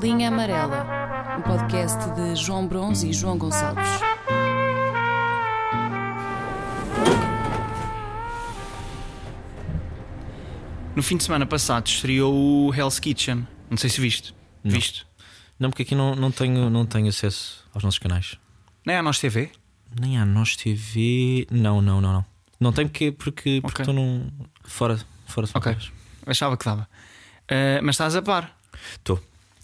Linha Amarela, um podcast de João Bronze e João Gonçalves. No fim de semana passado estreou o Hell's Kitchen. Não sei se viste. Não. Viste? Não, porque aqui não, não, tenho, não tenho acesso aos nossos canais. Nem à Nós TV? Nem à Nós TV. Não, não, não, não. Não tem porque porque porque estou num fora fora de Ok. Achava que dava. Ah, mas estás a par. Estou.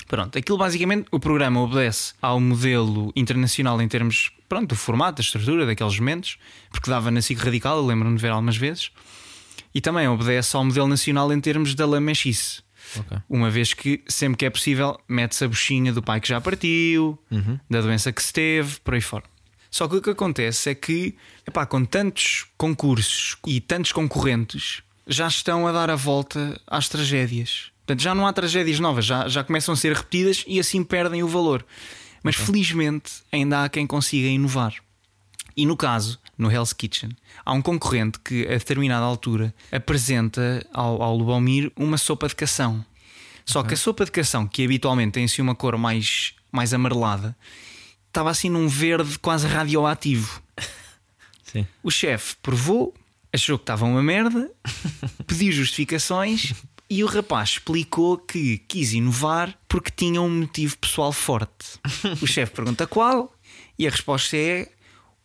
Pronto, aquilo basicamente, o programa obedece ao modelo internacional em termos pronto, do formato, da estrutura, daqueles momentos, porque dava na SIC Radical, eu lembro-me de ver algumas vezes, e também obedece ao modelo nacional em termos da lamechice. Ok. Uma vez que sempre que é possível mete-se a buchinha do pai que já partiu, Uhum. da doença que se teve, por aí fora. Só que o que acontece é que, epá, com tantos concursos e tantos concorrentes, já estão a dar a volta às tragédias. Portanto, já não há tragédias novas, já, já começam a ser repetidas e assim perdem o valor. Mas felizmente ainda há quem consiga inovar. E no caso, no Hell's Kitchen, há um concorrente que a determinada altura apresenta ao, ao Lubomir uma sopa de cação. Só que a sopa de cação, que habitualmente tem assim uma cor mais, mais amarelada, estava assim num verde quase radioativo. Sim. O chefe provou, achou que estava uma merda, pediu justificações e o rapaz explicou que quis inovar porque tinha um motivo pessoal forte. O chefe pergunta qual e a resposta é: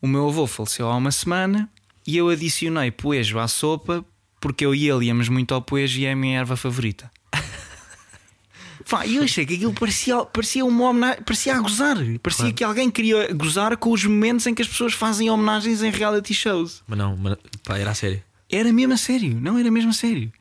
O meu avô faleceu há uma semana e eu adicionei poejo à sopa porque eu e ele íamos muito ao poejo e é a minha erva favorita. E eu achei que aquilo parecia, parecia uma homenagem, parecia a gozar. Parecia que alguém queria gozar com os momentos em que as pessoas fazem homenagens em reality shows. Mas não, mas, pá, era a sério. Era mesmo a sério, não era mesmo a sério.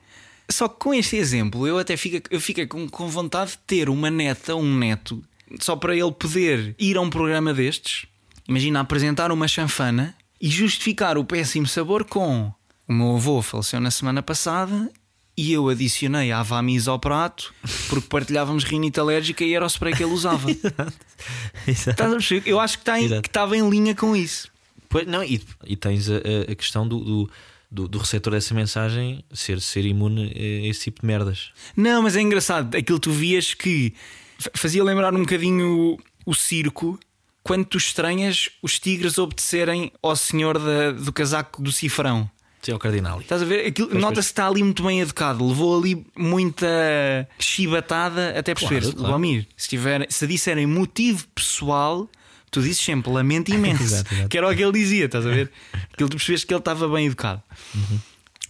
Só que com este exemplo eu até fico, eu fico com, com vontade de ter uma neta, um neto, só para ele poder ir a um programa destes. Imagina apresentar uma chanfana e justificar o péssimo sabor com o meu avô faleceu na semana passada e eu adicionei a Avamis ao prato porque partilhávamos rinite alérgica e era o spray que ele usava. A perceber? Eu acho que está em- Exato. que estava em linha com isso. Pois, não, e, e tens a, a- a questão do, do, do, do receptor dessa mensagem ser, ser imune a esse tipo de merdas. Não, mas é engraçado. Aquilo tu vias que fa- fazia lembrar um bocadinho o, circo quando tu estranhas os tigres obedecerem ao senhor da- do casaco do cifrão. Sim, é o cardinal. Estás a ver? Nota-se que está ali muito bem educado. Levou ali muita chibatada até perceber. Claro, claro. Lomir, se, tiver, se disserem motivo pessoal, tu dizes sempre lamento imenso. Exato, exato. Que era o que ele dizia, estás a ver? Aquilo tu percebes que ele estava bem educado.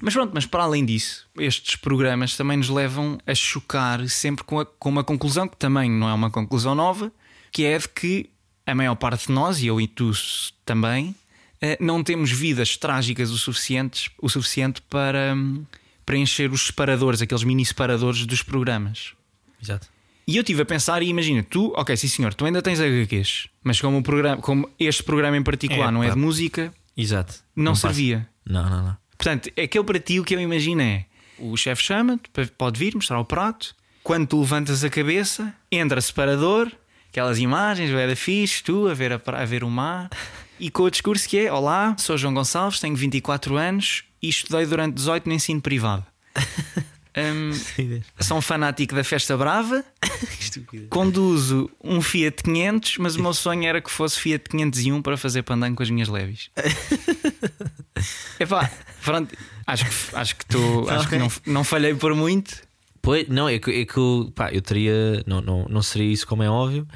Mas pronto, mas para além disso, estes programas também nos levam a chocar sempre com, a- com uma conclusão que também não é uma conclusão nova, que é de que a maior parte de nós, e eu e tu também, eh, não temos vidas trágicas o, suficientes, o suficiente para hum, preencher os separadores, aqueles mini separadores dos programas. Exato. E eu estive a pensar, e imagina, tu, ok, sim senhor, tu ainda tens HQs, mas como, o programa, como este programa em particular É, não é pá. de música, Exato. não, passa. servia. Não, não, não. Portanto, aquele para ti o que eu imagino é o chefe chama-te, pode vir mostrar o prato. Quando tu levantas a cabeça, entra separador, aquelas imagens, era fixe, tu a ver, a, a ver o mar, e com o discurso que é: Olá, sou João Gonçalves, tenho 24 anos e estudei durante 18 no ensino privado. Hum, sou um fanático da festa brava, conduzo um Fiat 500, mas o meu sonho era que fosse Fiat 501 para fazer pandango com as minhas leves. Epá, pronto, acho que, acho que, tô, acho que não, não falhei por muito. Pois, não, é que, é que eu, pá, eu teria. Não, não, não seria isso como é óbvio,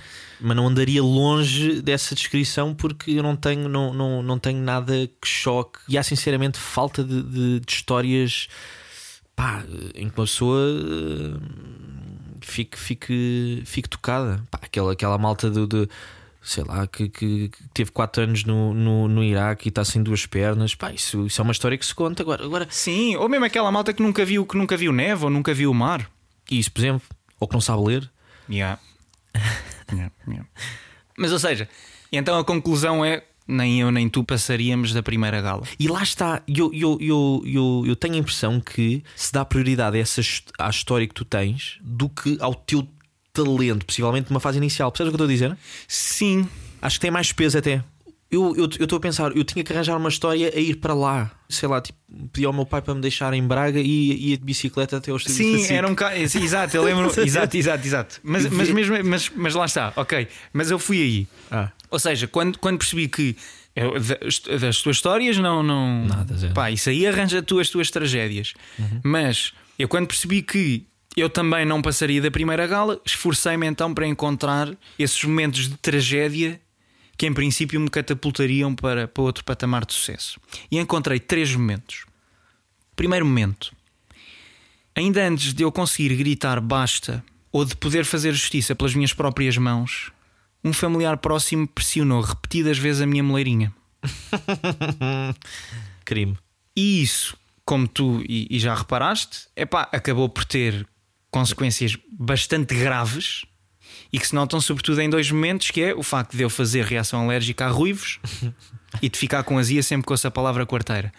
mas não andaria longe dessa descrição porque eu não tenho, não, não, não tenho nada que choque. E há sinceramente falta de, de, de histórias pá, em que uma pessoa eh, fique, fique, fique tocada. Pá, aquela, aquela malta do. de- Sei lá, que, que, que teve 4 anos no, no, no Iraque e está sem duas pernas. Pá, isso, isso é uma história que se conta. Agora, agora Sim, ou mesmo aquela malta que nunca viu, que nunca viu neve ou nunca viu o mar. isso, por exemplo, ou que não sabe ler. Yeah. Yeah, yeah. Mas ou seja, então a conclusão é: nem eu nem tu passaríamos da primeira gala. E lá está, eu, eu, eu, eu, eu tenho a impressão que se dá prioridade a essa, à história que tu tens do que ao teu talento, possivelmente numa fase inicial. Percebes o que eu estou a dizer? Sim, Acho que tem mais peso até. Eu estou a pensar, eu tinha que arranjar uma história a ir para lá. Sei lá, tipo, pedi ao meu pai para me deixar em Braga e ia de bicicleta até aos Sim, era um bocado. Exato, eu lembro. exato, exato, exato. Mas, mas, mesmo, mas, mas lá está, ok. Mas eu fui aí. Ah. Ou seja, quando, quando percebi que eu, das, tuas histórias não. não Nada, zero. Pá, isso aí arranja tu as tuas tragédias. Mas eu, quando percebi que eu também não passaria da primeira gala, esforcei-me então para encontrar esses momentos de tragédia que em princípio me catapultariam para, para outro patamar de sucesso. E encontrei três momentos. Primeiro momento. Ainda antes de eu conseguir gritar basta ou de poder fazer justiça pelas minhas próprias mãos, um familiar próximo pressionou repetidas vezes a minha moleirinha. Crime. E isso, como tu e, e já reparaste, epá, acabou por ter consequências bastante graves e que se notam sobretudo em dois momentos, que é o facto de eu fazer reação alérgica a ruivos e de ficar com azia sempre com essa palavra quarteira.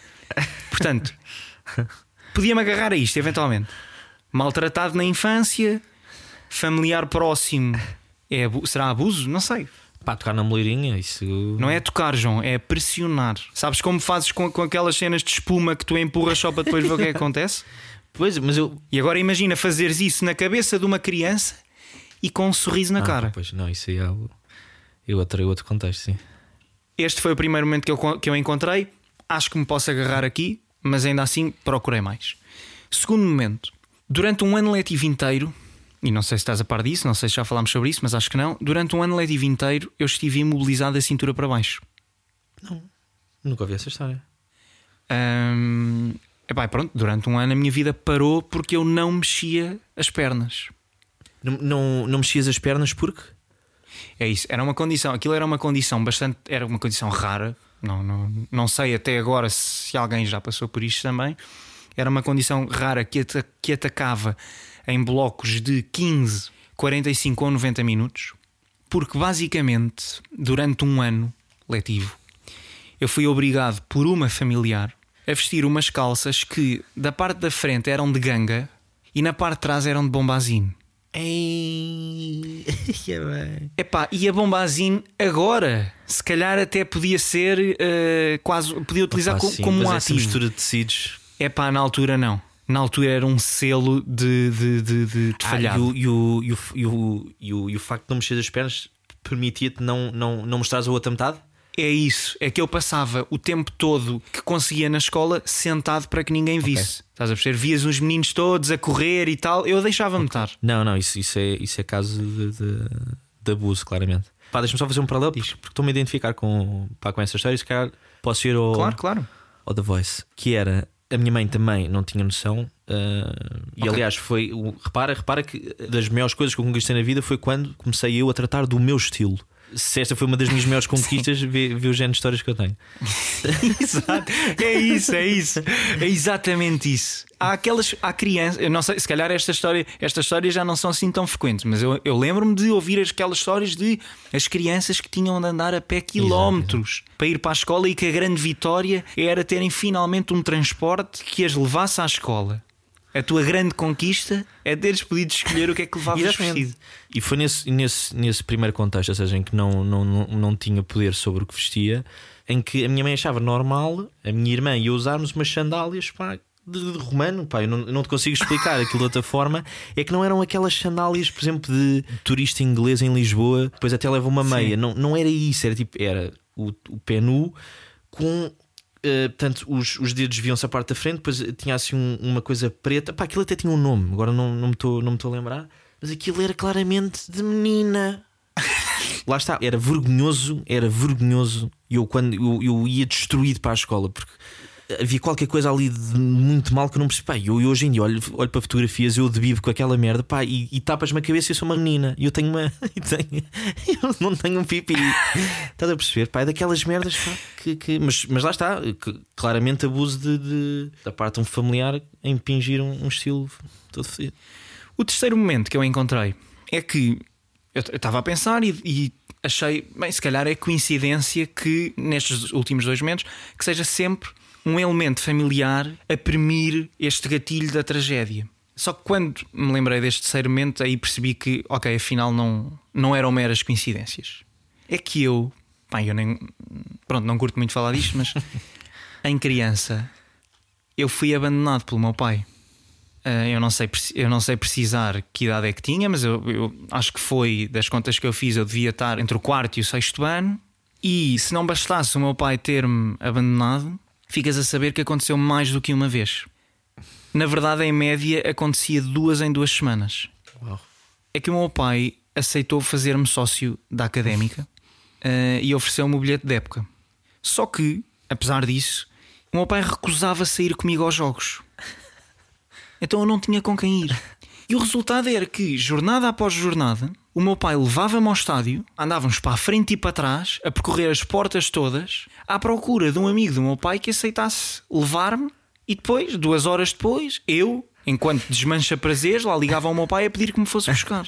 Portanto, podia-me agarrar a isto eventualmente. Maltratado na infância, familiar próximo, é abu será abuso? Não sei. Pá, tocar na moleirinha, isso. Não é tocar, João, é pressionar. Sabes como fazes com, com aquelas cenas de espuma que tu empurras só para depois ver o que é que acontece? Pois, mas eu. E agora imagina fazeres isso na cabeça de uma criança e com um sorriso na Ah, cara. Pois, não, isso aí é algo. Eu atraí outro contexto, sim. Este foi o primeiro momento que eu, que eu encontrei. Acho que me posso agarrar aqui, mas ainda assim procurei mais. Segundo momento, durante um ano letivo inteiro, e não sei se estás a par disso, não sei se já falámos sobre isso, mas acho que não. Durante um ano letivo inteiro eu estive imobilizado da cintura para baixo. Nunca ouvi essa história. Hum, epá, pronto, durante um ano a minha vida parou porque eu não mexia as pernas. Não, não, não mexias as pernas porque? É isso, era uma condição, aquilo era uma condição bastante, era uma condição rara. Não, não, não sei até agora se alguém já passou por isto também. Era uma condição rara que, que atacava em blocos de 15, 45 ou 90 minutos, porque basicamente durante um ano letivo eu fui obrigado por uma familiar a vestir umas calças que da parte da frente eram de ganga e na parte de trás eram de bombazine. Ei, é. Epá, e a bombazine agora, se calhar até podia ser eh, quase, podia utilizar Opa, co- sim, como um ativo. mistura de tecidos. Epá, na altura não. Na altura era um selo de, de, de, de, de Ah, e, o, e, o, e, o, e, o, e, o, e o facto de não mexer as pernas permitia-te não, não, não mostrares a outra metade? É isso, é que eu passava o tempo todo que conseguia na escola sentado para que ninguém visse. Estás a perceber? Vias os meninos todos a correr e tal, eu deixava-me estar. Não, não, isso, isso, é, isso é caso de, de, de abuso, claramente. Pá, deixa-me só fazer um paralelo porque porque estou-me a identificar com, pá, com essa história. e Se calhar posso ir ao, Claro, claro. ao The Voice, que era a minha mãe também não tinha noção. ah, e Ok. aliás, foi. Repara, repara que das maiores coisas que eu conquistei na vida foi quando comecei eu a tratar do meu estilo. Se esta foi uma das minhas maiores conquistas, vê, vê o género de histórias que eu tenho. Exato. É isso, é isso. É exatamente isso. Há aquelas, há crianças, eu não sei, se calhar esta história, estas histórias já não são assim tão frequentes, mas eu, eu lembro-me de ouvir aquelas histórias de as crianças que tinham de andar a pé quilómetros para ir para a escola e que a grande vitória era terem finalmente um transporte que as levasse à escola. A tua grande conquista é teres podido escolher o que é que levavas vestido. E foi nesse, nesse, nesse primeiro contexto, ou seja, em que não, não, não, não tinha poder sobre o que vestia, em que a minha mãe achava normal a minha irmã e eu usarmos umas sandálias pá, de, de romano. Pá, eu não, não te consigo explicar aquilo de outra forma. É que não eram aquelas sandálias, por exemplo, de turista inglês em Lisboa, depois até leva uma meia. Não, não era isso, era tipo, era o, o pé nu com. Uh, portanto, os, os dedos viam-se à parte da frente, depois tinha assim um- uma coisa preta. Pá, aquilo até tinha um nome, agora não, não me estou não me estou a lembrar. Mas aquilo era claramente de menina. Lá está, era vergonhoso, era vergonhoso. E eu, quando eu, eu ia destruído para a escola, porque havia qualquer coisa ali de muito mal que eu não percebi. Pá, eu, eu hoje em dia olho, olho para fotografias, eu debibo com aquela merda, pá, e, e tapas-me a cabeça e eu sou uma menina. E eu tenho uma. e tenho- eu não tenho um pipi. Estás a perceber? Pá, é daquelas merdas, pá, que. que- mas, mas lá está, que, claramente abuso de, de- da parte de um familiar em impingir um, um estilo todo fodido. O terceiro momento que eu encontrei é que eu eu estava a pensar e, e achei, bem, se calhar é coincidência que nestes últimos dois momentos que seja sempre um elemento familiar a premir este gatilho da tragédia. Só que quando me lembrei deste terceiro momento, aí percebi que, ok, afinal não, não eram meras coincidências. É que eu, Pá, eu nem. Pronto, não curto muito falar disto, mas em criança eu fui abandonado pelo meu pai. Uh, eu, não sei, eu não sei precisar que idade é que tinha, mas eu, eu, acho que foi das contas que eu fiz. Eu devia estar entre o quarto e o sexto ano. E se não bastasse o meu pai ter-me abandonado, ficas a saber que aconteceu mais do que uma vez. Na verdade, em média, acontecia duas em duas semanas. Uau. É que o meu pai aceitou fazer-me sócio da académica uh, e ofereceu-me o bilhete de época. Só que, apesar disso, o meu pai recusava sair comigo aos jogos. Então eu não tinha com quem ir. E o resultado era que, jornada após jornada, o meu pai levava-me ao estádio, andávamos para a frente e para trás, a percorrer as portas todas, à procura de um amigo do meu pai que aceitasse levar-me, e depois, duas horas depois, eu, enquanto desmancha prazeres, lá ligava ao meu pai a pedir que me fosse buscar.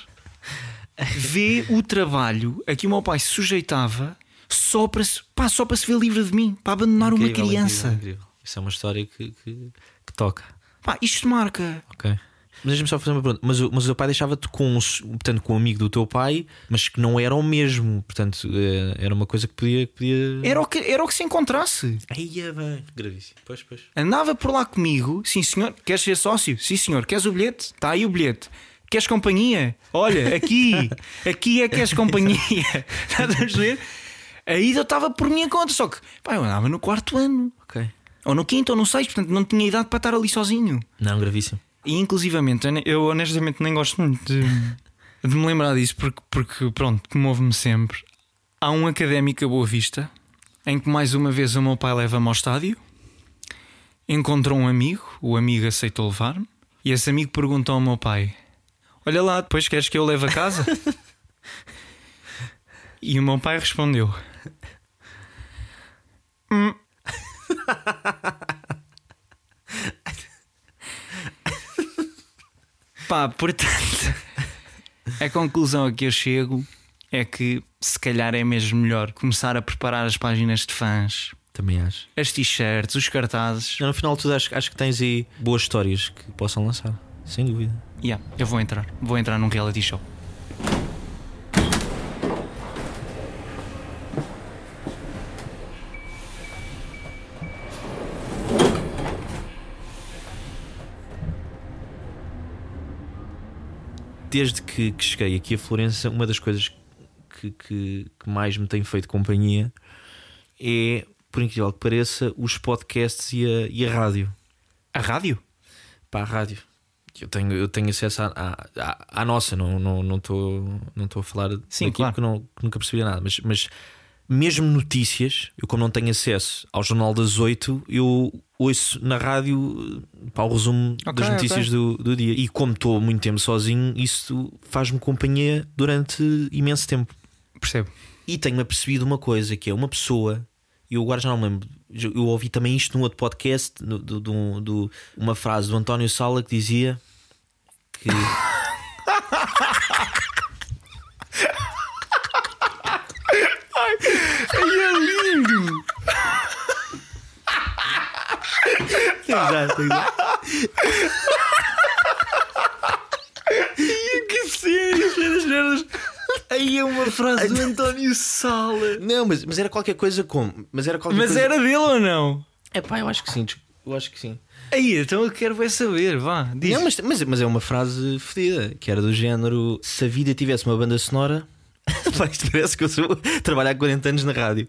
Vê o trabalho a que o meu pai se sujeitava só para, pá, só para se ver livre de mim, para abandonar Incrível, uma criança. incrível, incrível. Isso é uma história que, que, que toca. Pá, isto marca. Ok. Mas deixa-me só fazer uma pergunta. Mas, o- mas o teu pai deixava-te com, os- portanto, com um amigo do teu pai, mas que não era o mesmo. Portanto, eh, era uma coisa que podia. Que podia... Era o que, era o que se encontrasse. Aí é bem. Gravíssimo. Pois, pois. Andava por lá comigo, sim senhor, queres ser sócio? Sim senhor, queres o bilhete? Está aí o bilhete. Queres companhia? Olha, aqui, aqui é que és companhia. Estás a perceber? Aí eu estava por minha conta, só que pá, eu andava no quarto ano, Ok. ou no quinto, ou no sexto, portanto não tinha idade para estar ali sozinho. Não, gravíssimo. E inclusivamente, eu ne- eu honestamente nem gosto muito de, de me lembrar disso, porque, porque pronto, comove-me sempre. Há um académico a Boa Vista em que mais uma vez o meu pai leva-me ao estádio, encontrou um amigo, o amigo aceitou levar-me, e esse amigo perguntou ao meu pai: Olha lá, depois queres que eu leve a casa? e o meu pai respondeu: "Hum." Pá, portanto, a conclusão a que eu chego é que se calhar é mesmo melhor começar a preparar as páginas de fãs, Também acho. as t-shirts, os cartazes. No final de tudo, acho, acho que tens aí boas histórias que possam lançar. Sem dúvida. Yeah, eu vou entrar, vou entrar num reality show. Desde que, que cheguei aqui a Florença, uma das coisas que, que- que mais me tem feito companhia é, por incrível que pareça, os podcasts e a, e a rádio. A rádio? Para a rádio. Eu tenho, eu tenho acesso à, à, à- nossa, não estou não, não tô- não a falar Sim, claro. porque não, nunca percebi nada, mas, mas mesmo notícias, eu como não tenho acesso ao Jornal das Oito, eu ouço na rádio eh, para o resumo Ok, das notícias ok. do, do dia. E como estou muito tempo sozinho, isso faz-me companhia durante imenso tempo. Percebo. E tenho-me apercebido uma coisa que é uma pessoa, eu agora já não me lembro, eu ouvi também isto num outro podcast, do, do- do- uma frase do António Sala que dizia que. É lindo! Exato, exato. Que cenas! Aí é uma frase do António Sala. Não, mas, mas era qualquer coisa como. Mas era qualquer Mas coisa. era dele ou não? É pá, eu acho que sim, eu acho que sim. Aí, então eu quero bem saber, vá. Diz. Não, mas, mas, mas é uma frase fedida, que era do género: se a vida tivesse uma banda sonora. Pá, isto parece que eu sou trabalhar há 40 anos na rádio.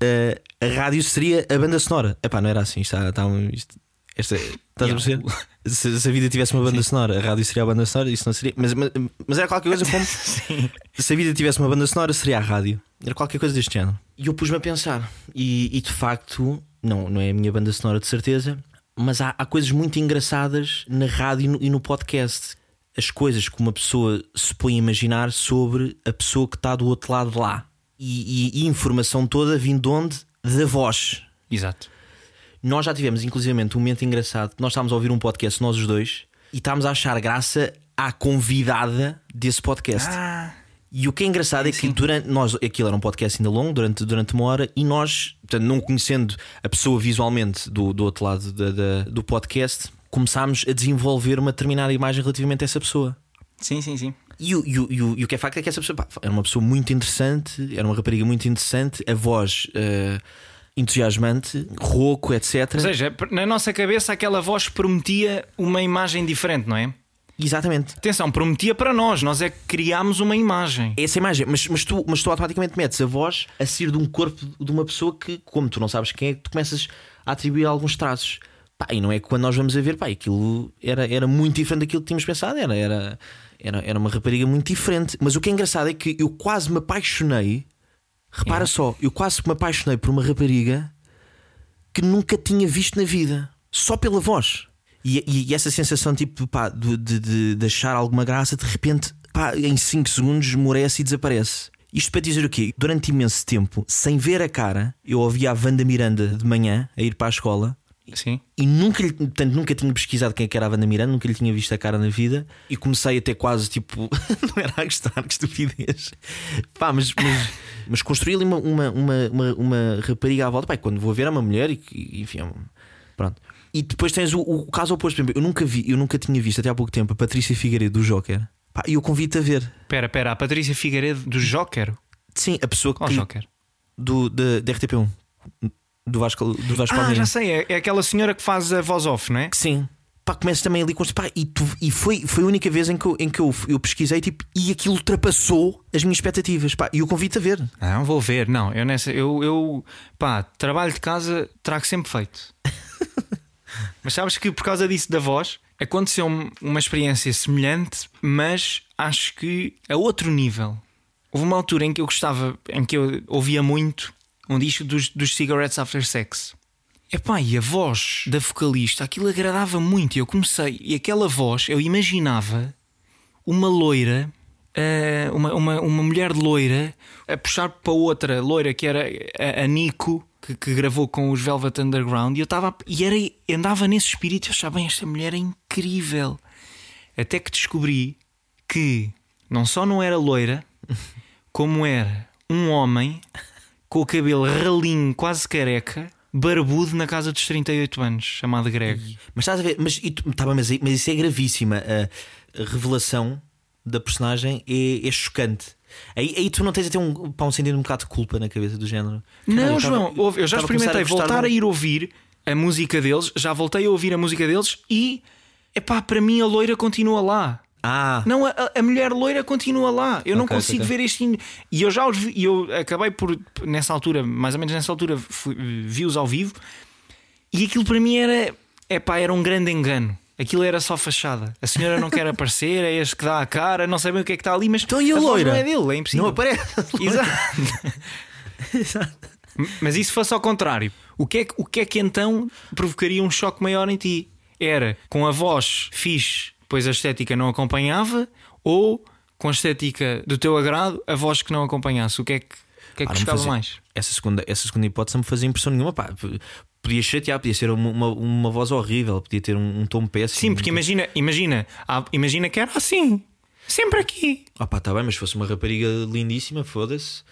Eh, a rádio seria a banda sonora. Epá, não era assim. Está, está, um- isto, esta, estás a perceber? Se, se a vida tivesse uma banda sonora, a rádio seria a banda sonora, isso não seria. Mas, mas, mas era qualquer coisa como. Se a vida tivesse uma banda sonora, seria a rádio. Era qualquer coisa deste género. E eu pus-me a pensar. E, e de facto, não, não é a minha banda sonora de certeza, mas há, há coisas muito engraçadas na rádio e no, e no podcast. As coisas que uma pessoa se põe a imaginar sobre a pessoa que está do outro lado lá. E, e- e informação toda vindo de onde? Da voz. Exato. Nós já tivemos, inclusivamente, um momento engraçado que nós estávamos a ouvir um podcast, nós os dois, e estávamos a achar graça à convidada desse podcast. Ah, E o que é engraçado é que Sim. durante nós, aquilo era um podcast ainda longo, durante, durante uma hora, e nós, portanto, não conhecendo a pessoa visualmente do, do outro lado da- da- do podcast, começámos a desenvolver uma determinada imagem relativamente a essa pessoa. sim, sim, sim. E o, e, o, e, o, e o que é facto é que essa pessoa pá, era uma pessoa muito interessante, era uma rapariga muito interessante, a voz uh, entusiasmante, rouco, etc. Ou seja, na nossa cabeça aquela voz prometia uma imagem diferente, não é? Exatamente. Atenção, prometia para nós, nós é que criámos uma imagem. Essa imagem, mas, mas, tu, mas tu automaticamente metes a voz a sair de um corpo de uma pessoa que, como tu não sabes quem é, tu começas a atribuir alguns traços. Pá, e não é que quando nós vamos a ver, pá, aquilo era, era muito diferente daquilo que tínhamos pensado, era, era, era, era uma rapariga muito diferente. Mas o que é engraçado é que eu quase me apaixonei. Repara só, eu quase me apaixonei por uma rapariga que nunca tinha visto na vida, só pela voz. E, e, e essa sensação tipo pá, de, de, de, achar alguma graça, de repente, pá, em 5 segundos, esmorece e desaparece. Isto para dizer o quê? Durante imenso tempo, sem ver a cara, eu ouvia a Wanda Miranda de manhã a ir para a escola. Sim. E nunca, lhe, portanto, nunca tinha pesquisado quem é que era a Wanda Miranda, nunca lhe tinha visto a cara na vida. E comecei até quase tipo, não era a gostar, que estupidez. Pá, mas, mas, mas construí ali uma, uma, uma, uma, rapariga à volta. Pá, quando vou ver é uma mulher e, enfim, é pronto. E depois tens o, o caso oposto. Por exemplo, eu nunca vi, eu nunca tinha visto até há pouco tempo a Patrícia Figueiredo do Joker. E eu convido-te a ver. Espera, espera, a Patrícia Figueiredo do Joker? Sim, a pessoa que. Qual Joker? Do, de RTP1. Do Vasco, do Vasco ah, já sei, é, é, aquela senhora que faz a voz off, não é? Sim. Pá, começa também ali com pá, e, tu, e foi, foi a única vez em que eu, em que eu, eu pesquisei tipo, e aquilo ultrapassou as minhas expectativas. Pá, e eu convido a ver. Não, vou ver, não. Eu, nessa, eu, eu pá, trabalho de casa trago sempre feito. Mas sabes que por causa disso da voz aconteceu uma experiência semelhante, mas acho que a outro nível. Houve uma altura em que eu gostava, em que eu ouvia muito um disco dos, dos Cigarettes After Sex. Epá, e a voz da vocalista, aquilo agradava muito. E eu comecei, e aquela voz, eu imaginava uma loira, uh, uma, uma, uma mulher loira, a puxar para outra loira que era a, a Nico, que, que, gravou com os Velvet Underground e eu estava e era, andava nesse espírito eu achava bem, esta mulher é incrível até que descobri que não só não era loira como era um homem com o cabelo ralinho quase careca barbudo na casa dos 38 anos chamado Greg mas estás a ver mas, tá, mas, mas isso é gravíssima a, revelação da personagem é, é chocante Aí, aí tu não tens até um, pá, um sentido um bocado de culpa na cabeça do género. Não, eu João, tava, eu já experimentei a voltar a ir ouvir a música deles, já voltei a ouvir a música deles e epá, para mim a loira continua lá. Ah. Não, a, a mulher loira continua lá. Eu não okay, consigo okay. ver este. E eu já os vi, eu acabei por, nessa altura, mais ou menos nessa altura, vi-os ao vivo e aquilo para mim era, epá, era um grande engano. Aquilo era só fachada. A senhora não quer aparecer, é este que dá a cara, não sabem o que é que está ali, mas então, e a, a loira? não é dele, é impossível. Não aparece. Exato. Exato. Mas isso fosse ao contrário. O que, é que, o que é que então provocaria um choque maior em ti? Era com a voz fixe, pois a estética não acompanhava, ou com a estética do teu agrado, a voz que não acompanhasse? O que é que, o que, é que gostava mais? Essa segunda, essa segunda hipótese não me fazia impressão nenhuma. Pá, podia chatear, podia ser uma, uma, uma voz horrível, podia ter um, um tom péssimo. Sim, porque imagina, imagina, imagina que era assim, sempre aqui. Ah pá, tá bem, mas se fosse uma rapariga lindíssima, foda-se.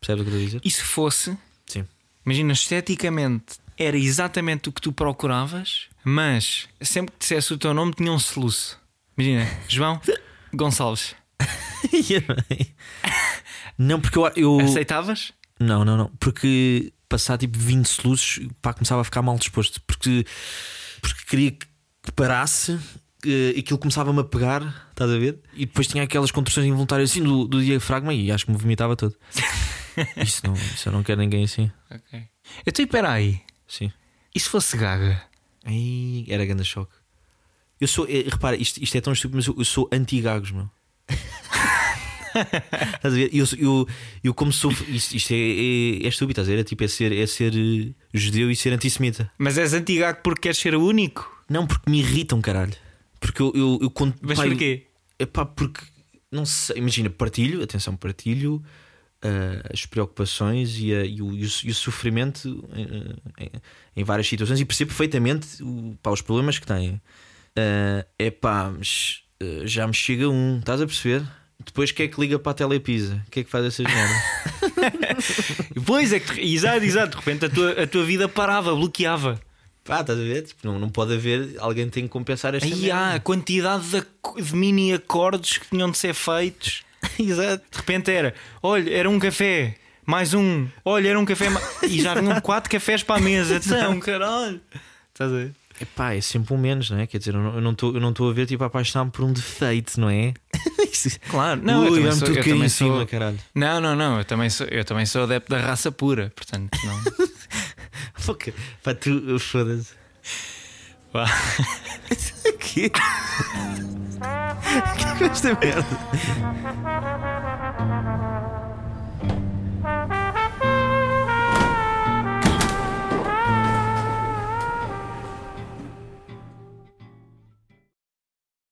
Percebes o que eu estou a dizer? E se fosse, Sim. imagina, esteticamente era exatamente o que tu procuravas, mas sempre que dissesse o teu nome tinha um soluço. Imagina, João Gonçalves. não, porque eu, eu. Aceitavas? Não, não, não. Porque passar tipo 20 soluços, pá, começava a ficar mal disposto porque, porque queria que parasse uh, aquilo começava-me a pegar, estás a ver? E depois tinha aquelas contorções involuntárias assim do, do diafragma e acho que me vomitava todo. isso, não, isso eu não quero ninguém assim. Ok. Então, espera aí. Sim. E se fosse gaga? Aí era grande choque. Eu sou, é, repara, isto, isto é tão estúpido, mas eu, eu sou anti-gagos, meu. estás a ver? Eu, eu, eu como sou. Isto, isto é, é, é estúpido, estás a ver? É, tipo, é ser, é ser uh, judeu e ser antissemita. Mas és antigago porque queres ser o único? Não, porque me irritam, caralho. Porque eu. eu, eu conto, Mas pá, porquê? É pá, porque. Não sei, imagina, partilho, atenção, partilho. Uh, as preocupações e, a, e, o, e, o, e o, sofrimento uh, em, em, várias situações e percebo perfeitamente o, pá, os problemas que têm. É pá, mas já me chega um, estás a perceber? Depois quem é que liga para a Telepisa? O que é que faz essa merda? pois é que, exato, exato. De repente a tua, a tua vida parava, bloqueava. Pá, estás a ver? Tipo, não, não pode haver. Alguém tem que compensar esta Aí merda. há a quantidade de, de mini acordes que tinham de ser feitos. Exato. De repente era, olha, era um café, mais um, olha, era um café, ma- e já vinham quatro cafés para a mesa. Então, caralho. Estás a ver? Epá, é sempre um menos, não é? Quer dizer, eu não- estou eu não estou a ver tipo a apaixonar-me por um defeito, não é? Claro, não, Ui, eu também sou, tudo eu também em cima, sou- caralho. Não, não, não, eu também sou, eu também sou adepto da raça pura, portanto, não. Fuck. Pá, tu, foda-se. Vá. Que? Que é esta merda?